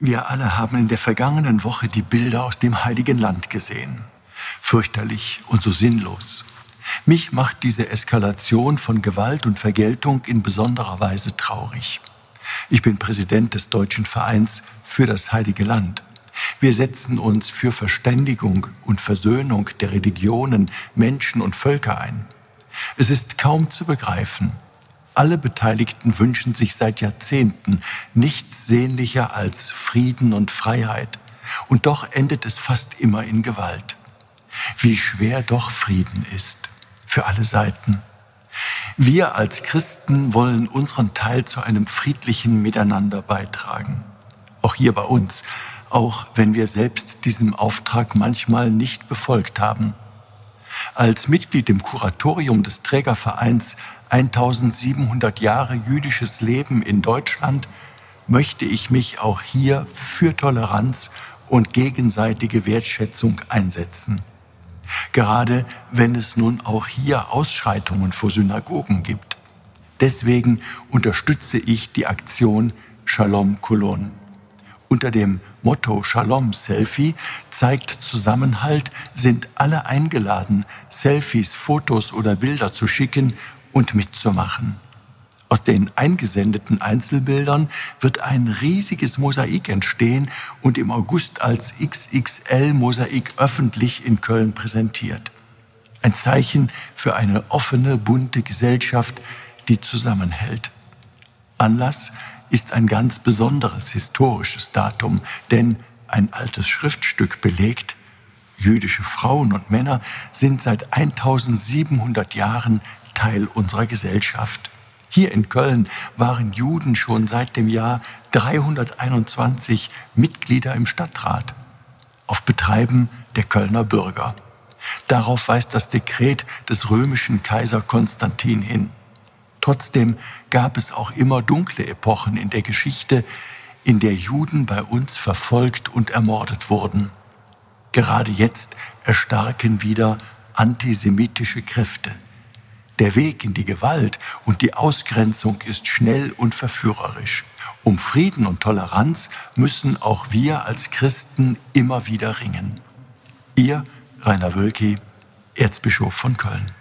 Wir alle haben in der vergangenen Woche die Bilder aus dem heiligen Land gesehen. Fürchterlich und so sinnlos. Mich macht diese Eskalation von Gewalt und Vergeltung in besonderer Weise traurig. Ich bin Präsident des Deutschen Vereins für das Heilige Land. Wir setzen uns für Verständigung und Versöhnung der Religionen, Menschen und Völker ein. Es ist kaum zu begreifen, alle Beteiligten wünschen sich seit Jahrzehnten nichts sehnlicher als Frieden und Freiheit. Und doch endet es fast immer in Gewalt. Wie schwer doch Frieden ist für alle Seiten. Wir als Christen wollen unseren Teil zu einem friedlichen Miteinander beitragen. Auch hier bei uns, auch wenn wir selbst diesem Auftrag manchmal nicht befolgt haben. Als Mitglied im Kuratorium des Trägervereins 1700 Jahre jüdisches Leben in Deutschland möchte ich mich auch hier für Toleranz und gegenseitige Wertschätzung einsetzen. Gerade wenn es nun auch hier Ausschreitungen vor Synagogen gibt. Deswegen unterstütze ich die Aktion Shalom Kolon. Unter dem Motto Shalom Selfie zeigt Zusammenhalt, sind alle eingeladen, Selfies, Fotos oder Bilder zu schicken und mitzumachen. Aus den eingesendeten Einzelbildern wird ein riesiges Mosaik entstehen und im August als XXL-Mosaik öffentlich in Köln präsentiert. Ein Zeichen für eine offene, bunte Gesellschaft, die zusammenhält. Anlass ist ein ganz besonderes historisches Datum, denn ein altes Schriftstück belegt, jüdische Frauen und Männer sind seit 1700 Jahren Teil unserer Gesellschaft. Hier in Köln waren Juden schon seit dem Jahr 321 Mitglieder im Stadtrat auf Betreiben der Kölner Bürger. Darauf weist das Dekret des römischen Kaiser Konstantin hin. Trotzdem gab es auch immer dunkle Epochen in der Geschichte, in der Juden bei uns verfolgt und ermordet wurden. Gerade jetzt erstarken wieder antisemitische Kräfte. Der Weg in die Gewalt und die Ausgrenzung ist schnell und verführerisch. Um Frieden und Toleranz müssen auch wir als Christen immer wieder ringen. Ihr, Rainer Wölki, Erzbischof von Köln.